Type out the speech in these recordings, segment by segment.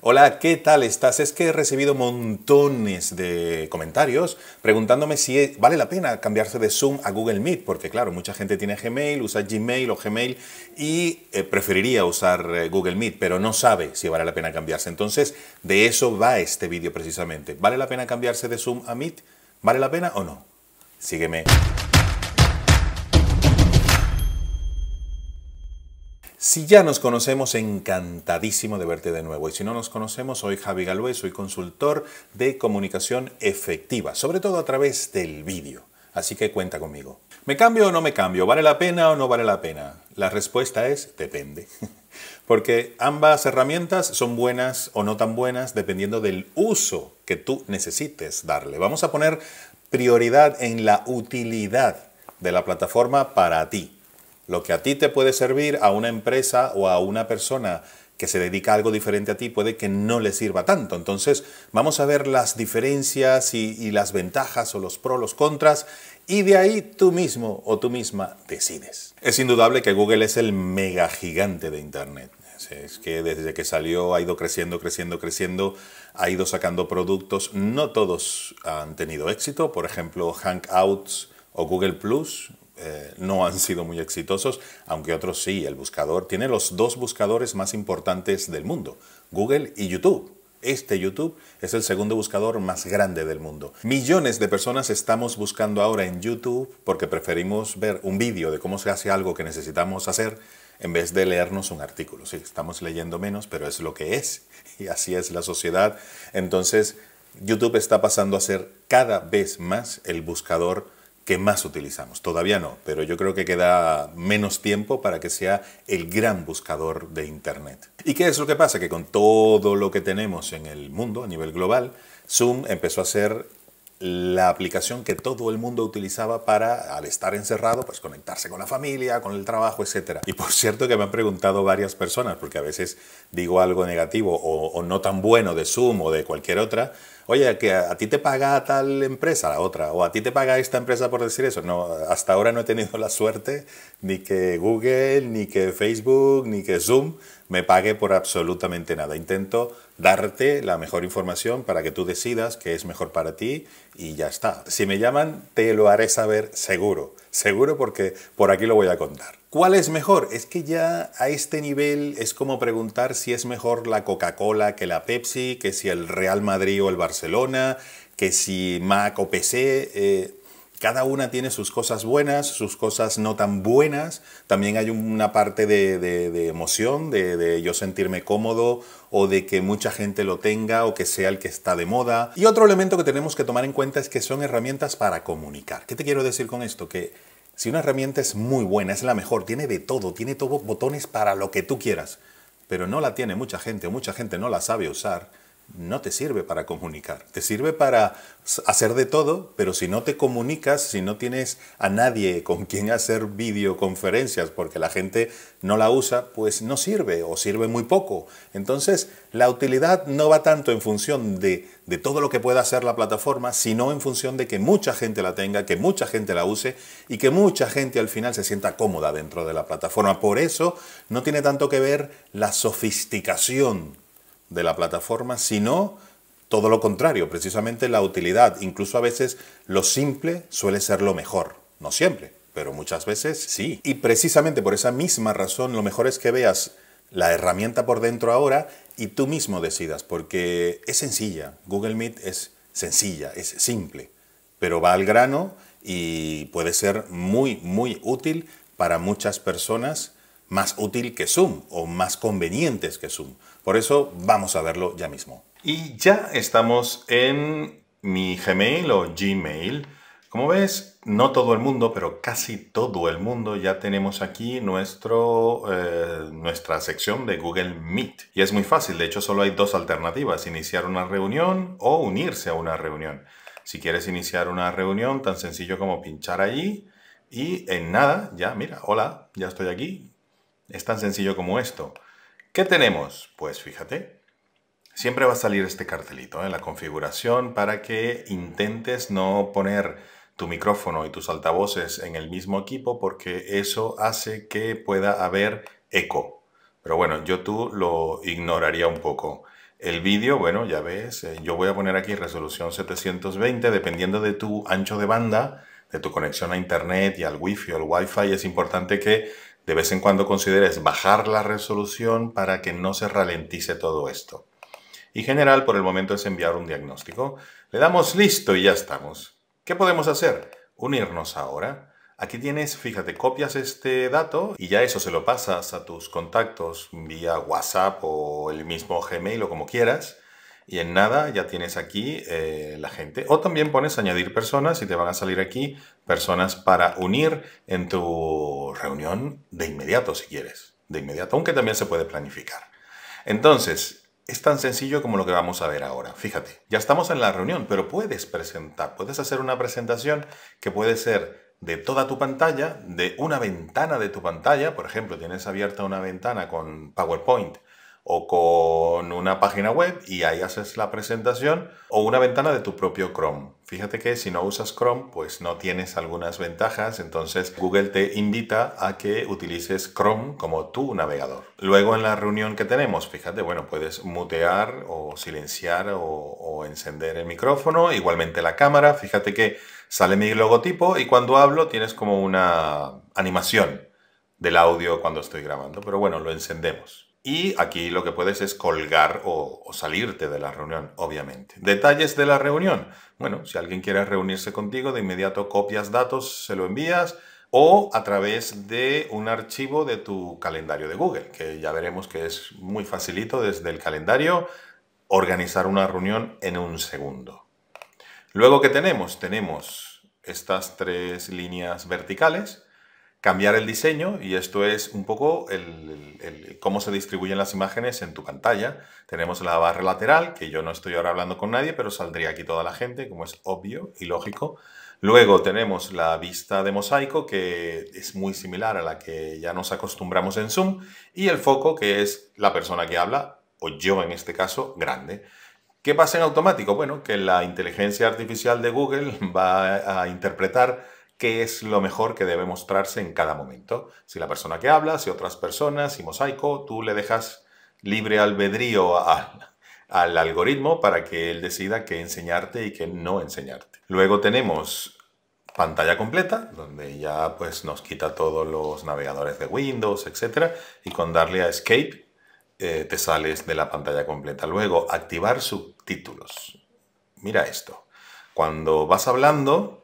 Hola, ¿qué tal estás? Es que he recibido montones de comentarios preguntándome si vale la pena cambiarse de Zoom a Google Meet, porque claro, mucha gente tiene Gmail, usa Gmail o Gmail y eh, preferiría usar eh, Google Meet, pero no sabe si vale la pena cambiarse. Entonces, de eso va este vídeo precisamente. ¿Vale la pena cambiarse de Zoom a Meet? ¿Vale la pena o no? Sígueme. Si ya nos conocemos, encantadísimo de verte de nuevo. Y si no nos conocemos, soy Javi Galvez, soy consultor de comunicación efectiva, sobre todo a través del vídeo. Así que cuenta conmigo. ¿Me cambio o no me cambio? ¿Vale la pena o no vale la pena? La respuesta es depende. Porque ambas herramientas son buenas o no tan buenas dependiendo del uso que tú necesites darle. Vamos a poner prioridad en la utilidad de la plataforma para ti. Lo que a ti te puede servir a una empresa o a una persona que se dedica a algo diferente a ti puede que no le sirva tanto. Entonces vamos a ver las diferencias y, las ventajas o los pros, los contras y de ahí tú mismo o tú misma decides. Es indudable que Google es el mega gigante de Internet. Es que desde que salió ha ido creciendo, creciendo, creciendo, ha ido sacando productos. No todos han tenido éxito. Por ejemplo, Hangouts o Google Plus eh, no han sido muy exitosos, aunque otros sí. El buscador tiene los dos buscadores más importantes del mundo, Google y YouTube. Este YouTube es el segundo buscador más grande del mundo. Millones de personas estamos buscando ahora en YouTube porque preferimos ver un vídeo de cómo se hace algo que necesitamos hacer en vez de leernos un artículo. Sí, estamos leyendo menos, pero es lo que es y así es la sociedad. Entonces, YouTube está pasando a ser cada vez más el buscador que más utilizamos. Todavía no, pero yo creo que queda menos tiempo para que sea el gran buscador de Internet. ¿Y qué es lo que pasa? Que con todo lo que tenemos en el mundo a nivel global, Zoom empezó a ser la aplicación que todo el mundo utilizaba para, al estar encerrado, pues conectarse con la familia, con el trabajo, etc. Y por cierto que me han preguntado varias personas, porque a veces digo algo negativo o, o no tan bueno de Zoom o de cualquier otra, oye, que a, ti te paga tal empresa, la otra, o a ti te paga esta empresa por decir eso. No, hasta ahora no he tenido la suerte ni que Google, ni que Facebook, ni que Zoom me pague por absolutamente nada. Intento darte la mejor información para que tú decidas qué es mejor para ti y ya está. Si me llaman, te lo haré saber seguro, seguro porque por aquí lo voy a contar. ¿Cuál es mejor? Es que ya a este nivel es como preguntar si es mejor la Coca-Cola que la Pepsi, que si el Real Madrid o el Barcelona, que si Mac o PC. Eh, cada una tiene sus cosas buenas, sus cosas no tan buenas. También hay una parte de, emoción, de, de, yo sentirme cómodo o de que mucha gente lo tenga o que sea el que está de moda. Y otro elemento que tenemos que tomar en cuenta es que son herramientas para comunicar. ¿Qué te quiero decir con esto? Que si una herramienta es muy buena, es la mejor, tiene de todo, tiene todos botones para lo que tú quieras, pero no la tiene mucha gente o mucha gente no la sabe usar, no te sirve para comunicar. Te sirve para hacer de todo, pero si no te comunicas, si no tienes a nadie con quien hacer videoconferencias porque la gente no la usa, pues no sirve o sirve muy poco. Entonces, la utilidad no va tanto en función de, de todo lo que pueda hacer la plataforma, sino en función de que mucha gente la tenga, que mucha gente la use y que mucha gente al final se sienta cómoda dentro de la plataforma. Por eso no tiene tanto que ver la sofisticación de la plataforma, sino todo lo contrario, precisamente la utilidad. Incluso a veces lo simple suele ser lo mejor, no siempre, pero muchas veces sí. Y precisamente por esa misma razón, lo mejor es que veas la herramienta por dentro ahora y tú mismo decidas, porque es sencilla. Google Meet es sencilla, es simple, pero va al grano y puede ser muy, muy útil para muchas personas más útil que Zoom o más convenientes que Zoom. Por eso vamos a verlo ya mismo. Y ya estamos en mi Gmail o Gmail. Como ves, no todo el mundo, pero casi todo el mundo ya tenemos aquí nuestro, eh, nuestra sección de Google Meet. Y es muy fácil, de hecho solo hay dos alternativas, iniciar una reunión o unirse a una reunión. Si quieres iniciar una reunión, tan sencillo como pinchar allí y en nada, ya, mira, hola, ya estoy aquí, es tan sencillo como esto. ¿Qué tenemos? Pues fíjate, siempre va a salir este cartelito en ¿eh? la configuración para que intentes no poner tu micrófono y tus altavoces en el mismo equipo porque eso hace que pueda haber eco. Pero bueno, yo tú lo ignoraría un poco. El vídeo, bueno, ya ves, eh, yo voy a poner aquí resolución 720, dependiendo de tu ancho de banda, de tu conexión a internet y al wifi o al wifi, es importante que de vez en cuando consideres bajar la resolución para que no se ralentice todo esto. Y general, por el momento es enviar un diagnóstico. Le damos listo y ya estamos. ¿Qué podemos hacer? Unirnos ahora. Aquí tienes, fíjate, copias este dato y ya eso se lo pasas a tus contactos vía WhatsApp o el mismo Gmail o como quieras. Y en nada ya tienes aquí eh, la gente. O también pones añadir personas y te van a salir aquí personas para unir en tu reunión de inmediato si quieres. De inmediato, aunque también se puede planificar. Entonces, es tan sencillo como lo que vamos a ver ahora. Fíjate, ya estamos en la reunión, pero puedes presentar, puedes hacer una presentación que puede ser de toda tu pantalla, de una ventana de tu pantalla, por ejemplo, tienes abierta una ventana con PowerPoint o con una página web y ahí haces la presentación o una ventana de tu propio Chrome. Fíjate que si no usas Chrome, pues no tienes algunas ventajas, entonces Google te invita a que utilices Chrome como tu navegador. Luego en la reunión que tenemos, fíjate, bueno, puedes mutear o silenciar o, o encender el micrófono, igualmente la cámara, fíjate que sale mi logotipo y cuando hablo tienes como una animación del audio cuando estoy grabando, pero bueno, lo encendemos. Y aquí lo que puedes es colgar o, salirte de la reunión, obviamente. Detalles de la reunión. Bueno, si alguien quiere reunirse contigo, de inmediato copias datos, se lo envías o a través de un archivo de tu calendario de Google, que ya veremos que es muy facilito desde el calendario organizar una reunión en un segundo. Luego, ¿qué tenemos? Tenemos estas tres líneas verticales, cambiar el diseño, y esto es un poco el, cómo se distribuyen las imágenes en tu pantalla. Tenemos la barra lateral, que yo no estoy ahora hablando con nadie, pero saldría aquí toda la gente, como es obvio y lógico. Luego tenemos la vista de mosaico, que es muy similar a la que ya nos acostumbramos en Zoom, y el foco, que es la persona que habla, o yo en este caso, grande. ¿Qué pasa en automático? Bueno, que la inteligencia artificial de Google va a interpretar qué es lo mejor que debe mostrarse en cada momento. Si la persona que habla, si otras personas, si mosaico, tú le dejas libre albedrío al algoritmo para que él decida qué enseñarte y qué no enseñarte. Luego tenemos pantalla completa, donde ya pues nos quita todos los navegadores de Windows, etc. Y con darle a Escape eh, te sales de la pantalla completa. Luego, activar subtítulos. Mira esto. Cuando vas hablando,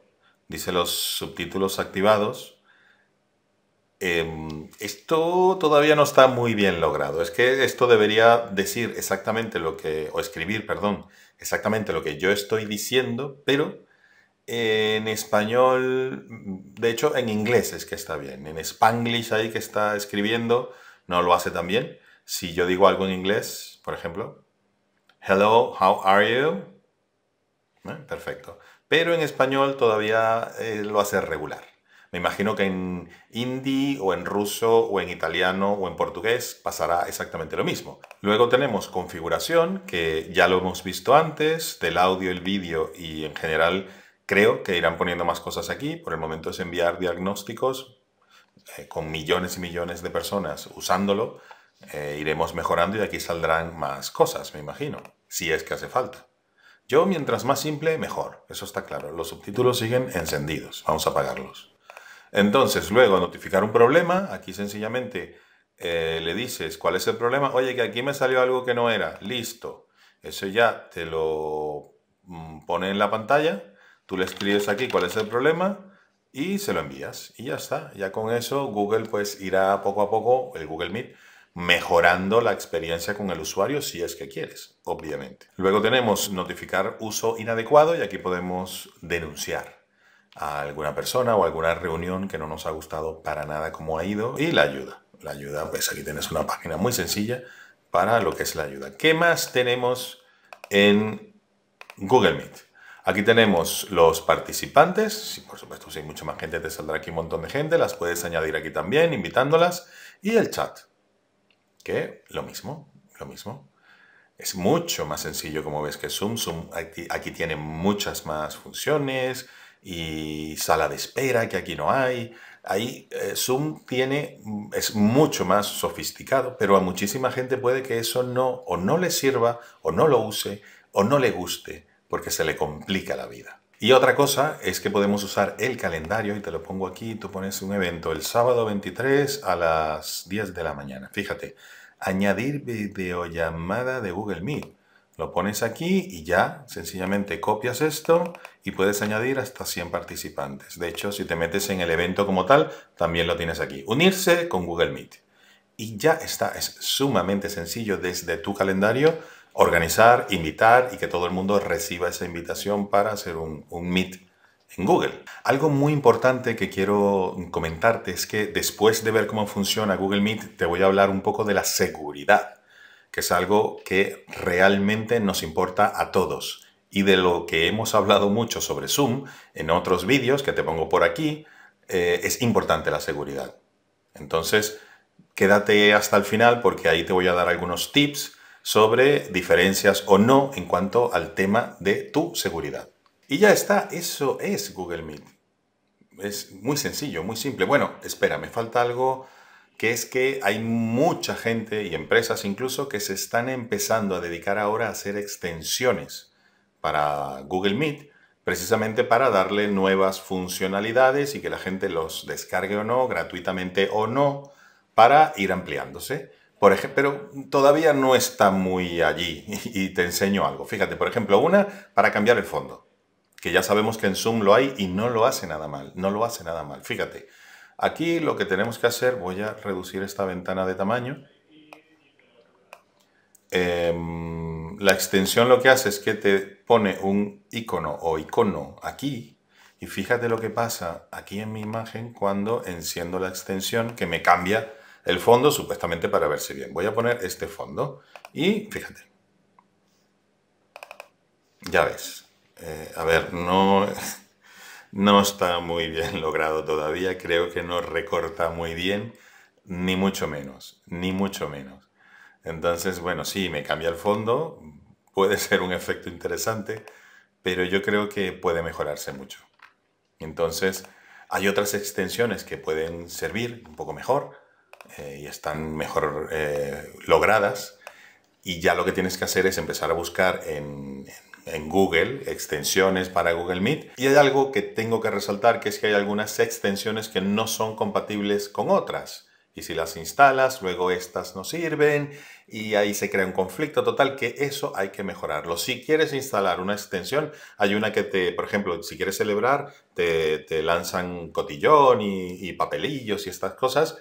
dice los subtítulos activados. Em, esto todavía no está muy bien logrado. Es que esto debería decir exactamente lo que, o escribir, perdón, exactamente lo que yo estoy diciendo, pero en español, de hecho en inglés es que está bien. En spanglish ahí que está escribiendo no lo hace tan bien. Si yo digo algo en inglés, por ejemplo, hello, how are you? ¿Eh? Perfecto. Pero en español todavía eh, lo hace regular. Me imagino que en hindi o en ruso o en italiano o en portugués pasará exactamente lo mismo. Luego tenemos configuración, que ya lo hemos visto antes, del audio, el vídeo y en general creo que irán poniendo más cosas aquí. Por el momento es enviar diagnósticos eh, con millones y millones de personas usándolo eh, iremos mejorando y aquí saldrán más cosas, me imagino, si es que hace falta. Yo, mientras más simple, mejor, eso está claro. Los subtítulos siguen encendidos, vamos a apagarlos. Entonces, luego, notificar un problema, aquí sencillamente eh, le dices cuál es el problema. Oye, que aquí me salió algo que no era, listo. Eso ya te lo mm, pone en la pantalla, tú le escribes aquí cuál es el problema y se lo envías. Y ya está, ya con eso Google pues irá poco a poco, el Google Meet, mejorando la experiencia con el usuario si es que quieres, obviamente. Luego tenemos notificar uso inadecuado y aquí podemos denunciar a alguna persona o alguna reunión que no nos ha gustado para nada como ha ido y la ayuda. La ayuda, pues aquí tienes una página muy sencilla para lo que es la ayuda. ¿Qué más tenemos en Google Meet? Aquí tenemos los participantes, por supuesto si hay mucha más gente te saldrá aquí un montón de gente, las puedes añadir aquí también invitándolas y el chat que lo mismo, lo mismo. Es mucho más sencillo como ves que Zoom. Zoom aquí, tiene muchas más funciones y sala de espera que aquí no hay. Ahí eh, Zoom tiene, mm, es mucho más sofisticado, pero a muchísima gente puede que eso no, o no le sirva, o no lo use, o no le guste, porque se le complica la vida. Y otra cosa es que podemos usar el calendario, y te lo pongo aquí, tú pones un evento el sábado 23 a las 10 de la mañana. Fíjate, añadir videollamada de Google Meet. Lo pones aquí y ya, sencillamente copias esto y puedes añadir hasta 100 participantes. De hecho, si te metes en el evento como tal, también lo tienes aquí. Unirse con Google Meet. Y ya está, es sumamente sencillo desde tu calendario organizar, invitar y que todo el mundo reciba esa invitación para hacer un, Meet en Google. Algo muy importante que quiero comentarte es que después de ver cómo funciona Google Meet, te voy a hablar un poco de la seguridad, que es algo que realmente nos importa a todos y de lo que hemos hablado mucho sobre Zoom en otros vídeos que te pongo por aquí, eh, es importante la seguridad. Entonces, quédate hasta el final porque ahí te voy a dar algunos tips sobre diferencias o no en cuanto al tema de tu seguridad. Y ya está, eso es Google Meet. Es muy sencillo, muy simple. Bueno, espera, me falta algo que es que hay mucha gente y empresas incluso que se están empezando a dedicar ahora a hacer extensiones para Google Meet, precisamente para darle nuevas funcionalidades y que la gente los descargue o no, gratuitamente o no, para ir ampliándose. Pero todavía no está muy allí y te enseño algo. Fíjate, por ejemplo, una para cambiar el fondo que ya sabemos que en Zoom lo hay y no lo hace nada mal, no lo hace nada mal. Fíjate, aquí lo que tenemos que hacer, voy a reducir esta ventana de tamaño. Em, la extensión lo que hace es que te pone un icono o icono aquí y fíjate lo que pasa aquí en mi imagen cuando enciendo la extensión que me cambia el fondo supuestamente para verse bien. Voy a poner este fondo y fíjate. Ya ves, eh, a ver, no, no está muy bien logrado todavía, creo que no recorta muy bien, ni mucho menos, ni mucho menos. Entonces, bueno, sí, me cambia el fondo, puede ser un efecto interesante, pero yo creo que puede mejorarse mucho. Entonces, hay otras extensiones que pueden servir un poco mejor eh, y están mejor eh, logradas. Y ya lo que tienes que hacer es empezar a buscar en, en Google, extensiones para Google Meet. Y hay algo que tengo que resaltar, que es que hay algunas extensiones que no son compatibles con otras. Y si las instalas, luego estas no sirven y ahí se crea un conflicto total, que eso hay que mejorarlo. Si quieres instalar una extensión, hay una que te, por ejemplo, si quieres celebrar, te, lanzan cotillón y, papelillos y estas cosas,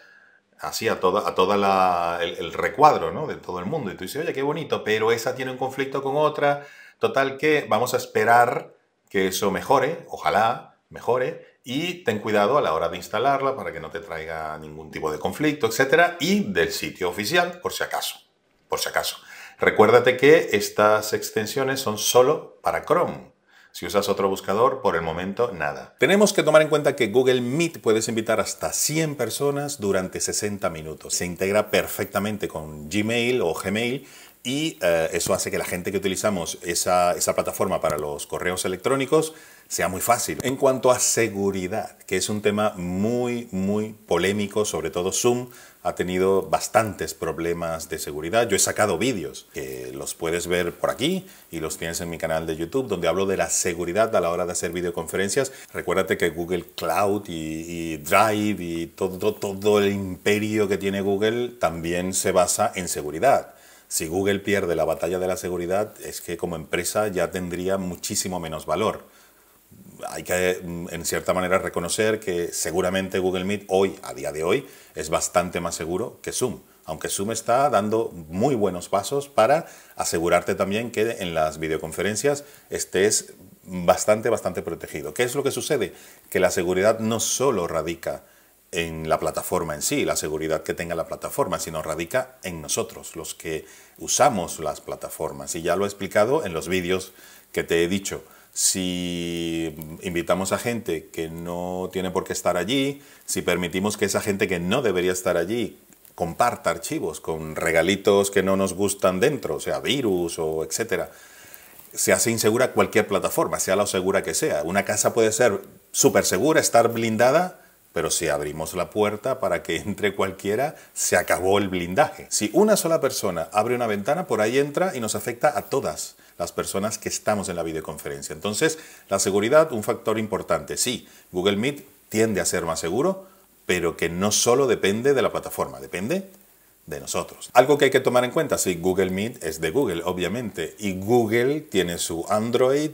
así a toda, a toda el, el, recuadro ¿no? de todo el mundo. Y tú dices, oye, qué bonito, pero esa tiene un conflicto con otra, Total que vamos a esperar que eso mejore, ojalá mejore, y ten cuidado a la hora de instalarla para que no te traiga ningún tipo de conflicto, etcétera, y del sitio oficial, por si acaso, por si acaso. Recuérdate que estas extensiones son solo para Chrome. Si usas otro buscador, por el momento nada. Tenemos que tomar en cuenta que Google Meet puedes invitar hasta 100 personas durante 60 minutos. Se integra perfectamente con Gmail o Gmail y eh, eso hace que la gente que utilizamos esa, esa, plataforma para los correos electrónicos sea muy fácil. En cuanto a seguridad, que es un tema muy, muy polémico, sobre todo Zoom ha tenido bastantes problemas de seguridad. Yo he sacado vídeos que los puedes ver por aquí y los tienes en mi canal de YouTube, donde hablo de la seguridad a la hora de hacer videoconferencias. Recuérdate que Google Cloud y, y Drive y todo, todo el imperio que tiene Google también se basa en seguridad. Si Google pierde la batalla de la seguridad, es que como empresa ya tendría muchísimo menos valor. Hay que, mm, en cierta manera, reconocer que seguramente Google Meet hoy, a día de hoy, es bastante más seguro que Zoom. Aunque Zoom está dando muy buenos pasos para asegurarte también que en las videoconferencias estés bastante, bastante protegido. ¿Qué es lo que sucede? Que la seguridad no solo radica en la plataforma en sí, la seguridad que tenga la plataforma, sino radica en nosotros, los que usamos las plataformas. Y ya lo he explicado en los vídeos que te he dicho. Si invitamos a gente que no tiene por qué estar allí, si permitimos que esa gente que no debería estar allí comparta archivos con regalitos que no nos gustan dentro, sea, virus o etcétera, se hace insegura cualquier plataforma, sea lo segura que sea. Una casa puede ser súper segura, estar blindada, pero si abrimos la puerta para que entre cualquiera, se acabó el blindaje. Si una sola persona abre una ventana, por ahí entra y nos afecta a todas las personas que estamos en la videoconferencia. Entonces, la seguridad, un factor importante. Sí, Google Meet tiende a ser más seguro, pero que no solo depende de la plataforma, depende de nosotros. Algo que hay que tomar en cuenta, sí, Google Meet es de Google, obviamente, y Google tiene su Android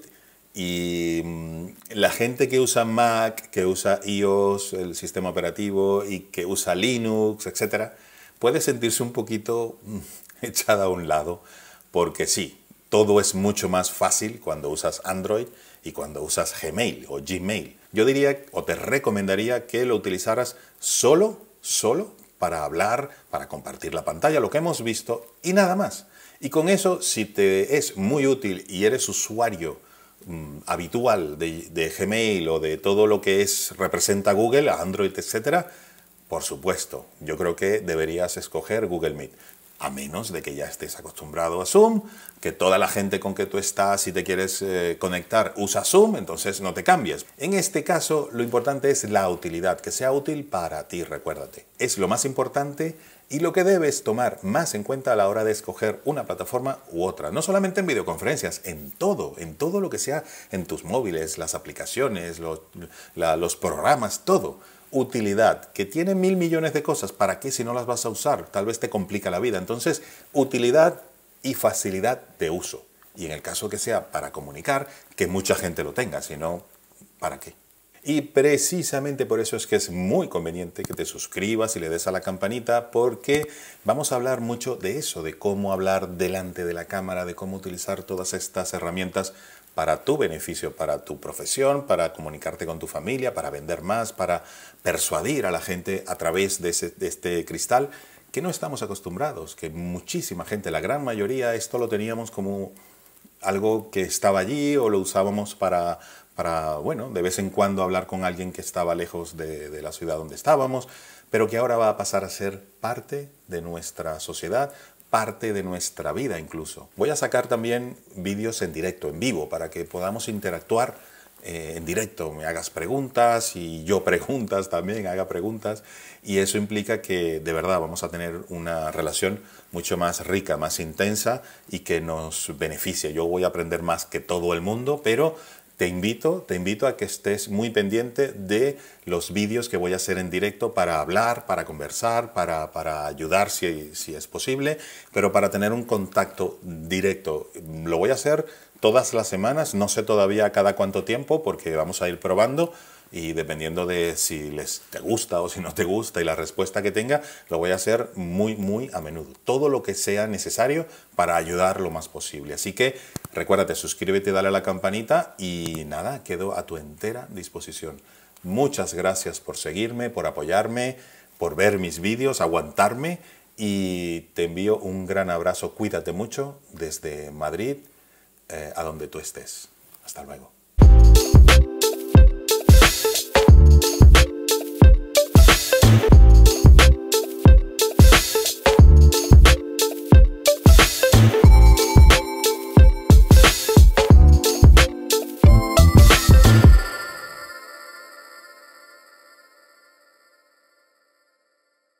y mm, la gente que usa Mac, que usa iOS, el sistema operativo, y que usa Linux, etc., puede sentirse un poquito mm, echada a un lado, porque sí, todo es mucho más fácil cuando usas Android y cuando usas Gmail o Gmail. Yo diría o te recomendaría que lo utilizaras solo, solo para hablar, para compartir la pantalla, lo que hemos visto y nada más. Y con eso, si te es muy útil y eres usuario habitual de, Gmail o de todo lo que es representa Google, Android, etcétera, por supuesto, yo creo que deberías escoger Google Meet a menos de que ya estés acostumbrado a Zoom, que toda la gente con que tú estás y te quieres eh, conectar usa Zoom, entonces no te cambies. En este caso, lo importante es la utilidad, que sea útil para ti, recuérdate. Es lo más importante y lo que debes tomar más en cuenta a la hora de escoger una plataforma u otra. No solamente en videoconferencias, en todo, en todo lo que sea en tus móviles, las aplicaciones, los, programas, todo utilidad, que tiene mil millones de cosas, ¿para qué si no las vas a usar? Tal vez te complica la vida. Entonces, utilidad y facilidad de uso. Y en el caso que sea para comunicar, que mucha gente lo tenga, si no, ¿para qué? Y precisamente por eso es que es muy conveniente que te suscribas y le des a la campanita porque vamos a hablar mucho de eso, de cómo hablar delante de la cámara, de cómo utilizar todas estas herramientas para tu beneficio, para tu profesión, para comunicarte con tu familia, para vender más, para persuadir a la gente a través de, este cristal que no estamos acostumbrados, que muchísima gente, la gran mayoría, esto lo teníamos como algo que estaba allí o lo usábamos para, para bueno, de vez en cuando hablar con alguien que estaba lejos de, la ciudad donde estábamos, pero que ahora va a pasar a ser parte de nuestra sociedad, parte de nuestra vida incluso. Voy a sacar también vídeos en directo, en vivo, para que podamos interactuar eh, en directo, me hagas preguntas y yo preguntas también, haga preguntas, y eso implica que de verdad vamos a tener una relación mucho más rica, más intensa y que nos beneficie. Yo voy a aprender más que todo el mundo, pero te invito, te invito a que estés muy pendiente de los vídeos que voy a hacer en directo para hablar, para conversar, para, para ayudar si, si, es posible, pero para tener un contacto directo. Lo voy a hacer todas las semanas, no sé todavía cada cuánto tiempo porque vamos a ir probando y dependiendo de si les te gusta o si no te gusta y la respuesta que tenga, lo voy a hacer muy, muy a menudo. Todo lo que sea necesario para ayudar lo más posible. Así que recuérdate, suscríbete, dale a la campanita y nada, quedo a tu entera disposición. Muchas gracias por seguirme, por apoyarme, por ver mis vídeos, aguantarme y te envío un gran abrazo. Cuídate mucho desde Madrid, eh, a donde tú estés. Hasta luego.